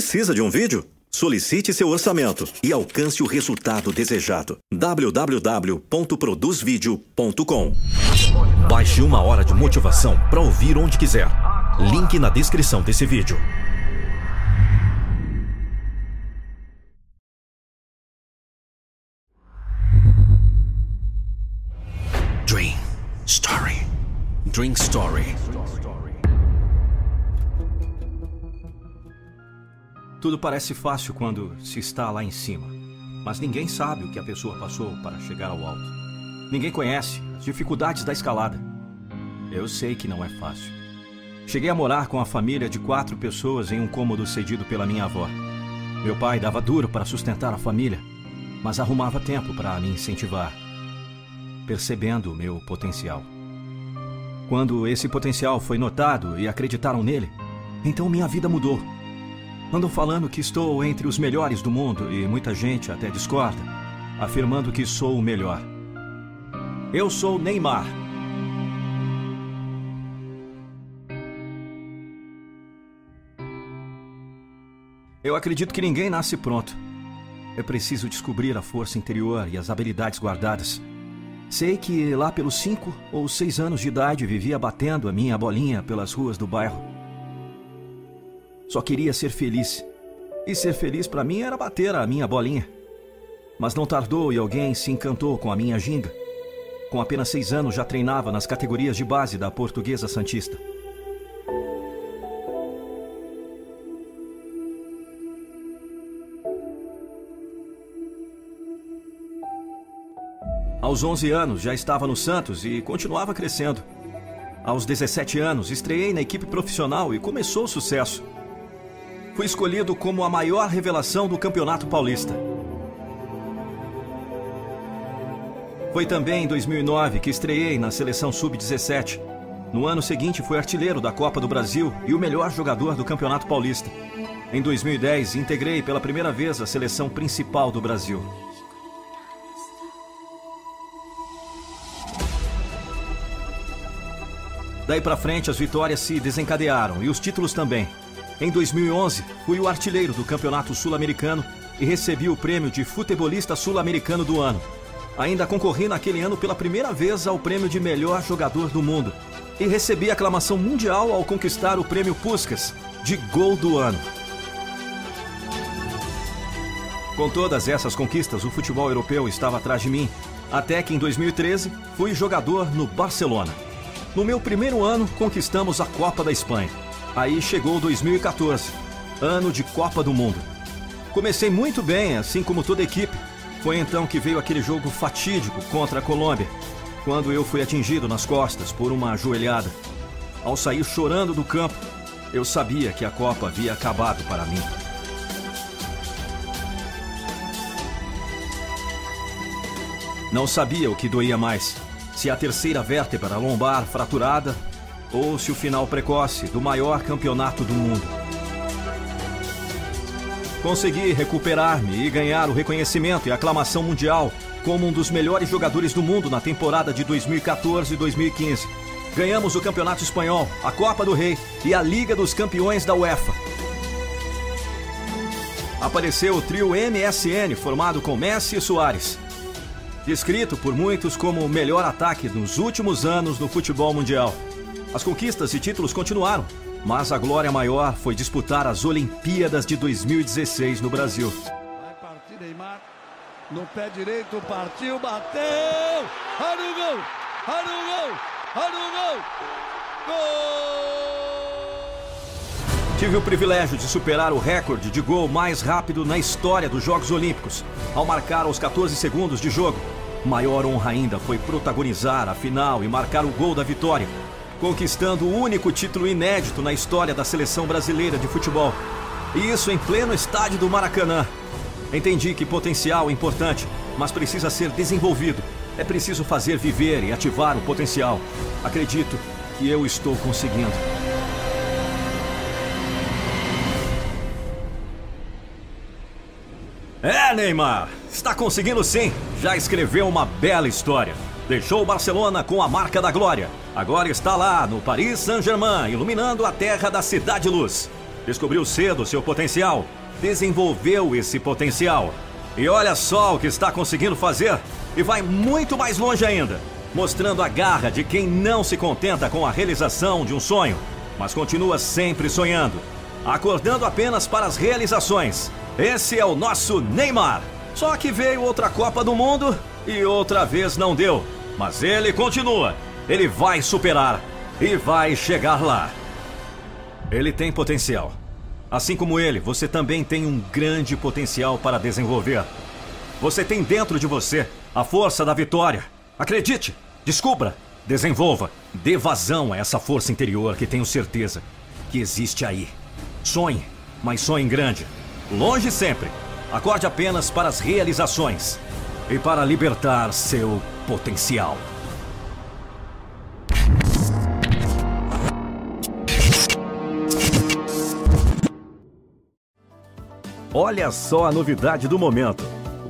Precisa de um vídeo? Solicite seu orçamento e alcance o resultado desejado. www.produzvideo.com Baixe uma hora de motivação para ouvir onde quiser. Link na descrição desse vídeo. Dream Story. Dream Story. Tudo parece fácil quando se está lá em cima, mas ninguém sabe o que a pessoa passou para chegar ao alto. Ninguém conhece as dificuldades da escalada. Eu sei que não é fácil. Cheguei a morar com a família de quatro pessoas em um cômodo cedido pela minha avó. Meu pai dava duro para sustentar a família, mas arrumava tempo para me incentivar, percebendo o meu potencial. Quando esse potencial foi notado e acreditaram nele, então minha vida mudou. Andam falando que estou entre os melhores do mundo e muita gente até discorda, afirmando que sou o melhor. Eu sou Neymar. Eu acredito que ninguém nasce pronto. É preciso descobrir a força interior e as habilidades guardadas. Sei que lá pelos cinco ou seis anos de idade vivia batendo a minha bolinha pelas ruas do bairro. Só queria ser feliz. E ser feliz para mim era bater a minha bolinha. Mas não tardou e alguém se encantou com a minha ginga. Com apenas seis anos já treinava nas categorias de base da Portuguesa Santista. Aos 11 anos já estava no Santos e continuava crescendo. Aos 17 anos estreiei na equipe profissional e começou o sucesso. Fui escolhido como a maior revelação do Campeonato Paulista. Foi também em 2009 que estreiei na seleção sub-17. No ano seguinte fui artilheiro da Copa do Brasil e o melhor jogador do Campeonato Paulista. Em 2010 integrei pela primeira vez a seleção principal do Brasil. Daí para frente as vitórias se desencadearam e os títulos também. Em 2011, fui o artilheiro do Campeonato Sul-Americano e recebi o prêmio de futebolista sul-americano do ano. Ainda concorri naquele ano pela primeira vez ao prêmio de melhor jogador do mundo e recebi aclamação mundial ao conquistar o prêmio Puskas de gol do ano. Com todas essas conquistas, o futebol europeu estava atrás de mim, até que em 2013 fui jogador no Barcelona. No meu primeiro ano, conquistamos a Copa da Espanha. Aí chegou 2014, ano de Copa do Mundo. Comecei muito bem, assim como toda a equipe. Foi então que veio aquele jogo fatídico contra a Colômbia, quando eu fui atingido nas costas por uma ajoelhada. Ao sair chorando do campo, eu sabia que a Copa havia acabado para mim. Não sabia o que doía mais: se a terceira vértebra lombar fraturada ou se o final precoce do maior campeonato do mundo. Consegui recuperar-me e ganhar o reconhecimento e aclamação mundial como um dos melhores jogadores do mundo na temporada de 2014 e 2015. Ganhamos o Campeonato Espanhol, a Copa do Rei e a Liga dos Campeões da UEFA. Apareceu o trio MSN, formado com Messi e Soares. Descrito por muitos como o melhor ataque nos últimos anos no futebol mundial. As conquistas e títulos continuaram, mas a glória maior foi disputar as Olimpíadas de 2016 no Brasil. Vai partir Neymar. No pé direito, partiu, bateu! Olha o gol! Olha o gol! Olha o gol! Gol! Tive o privilégio de superar o recorde de gol mais rápido na história dos Jogos Olímpicos, ao marcar aos 14 segundos de jogo. Maior honra ainda foi protagonizar a final e marcar o gol da vitória, conquistando o único título inédito na história da seleção brasileira de futebol. E isso em pleno estádio do Maracanã. Entendi que potencial é importante, mas precisa ser desenvolvido. É preciso fazer viver e ativar o potencial. Acredito que eu estou conseguindo. É, Neymar, está conseguindo sim. Já escreveu uma bela história. Deixou o Barcelona com a marca da glória. Agora está lá no Paris Saint-Germain, iluminando a terra da Cidade Luz. Descobriu cedo seu potencial, desenvolveu esse potencial. E olha só o que está conseguindo fazer e vai muito mais longe ainda, mostrando a garra de quem não se contenta com a realização de um sonho, mas continua sempre sonhando, acordando apenas para as realizações. Esse é o nosso Neymar. Só que veio outra Copa do Mundo e outra vez não deu. Mas ele continua. Ele vai superar e vai chegar lá. Ele tem potencial. Assim como ele, você também tem um grande potencial para desenvolver. Você tem dentro de você a força da vitória. Acredite, descubra, desenvolva, dê vazão a essa força interior que tenho certeza que existe aí. Sonhe, mas sonhe grande. Longe sempre. Acorde apenas para as realizações e para libertar seu potencial. Olha só a novidade do momento: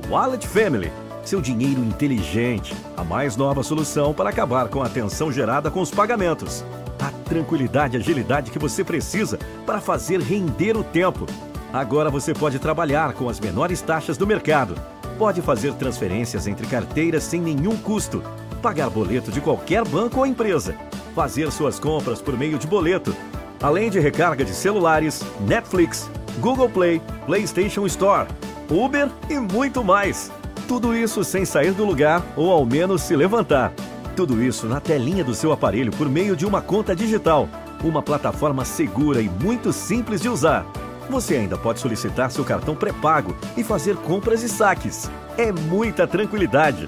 Wallet Family. Seu dinheiro inteligente, a mais nova solução para acabar com a tensão gerada com os pagamentos. A tranquilidade e agilidade que você precisa para fazer render o tempo. Agora você pode trabalhar com as menores taxas do mercado. Pode fazer transferências entre carteiras sem nenhum custo. Pagar boleto de qualquer banco ou empresa. Fazer suas compras por meio de boleto. Além de recarga de celulares, Netflix, Google Play, PlayStation Store, Uber e muito mais. Tudo isso sem sair do lugar ou ao menos se levantar. Tudo isso na telinha do seu aparelho por meio de uma conta digital. Uma plataforma segura e muito simples de usar. Você ainda pode solicitar seu cartão pré-pago e fazer compras e saques. É muita tranquilidade.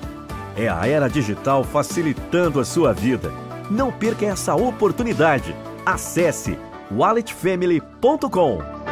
É a era digital facilitando a sua vida. Não perca essa oportunidade. Acesse walletfamily.com.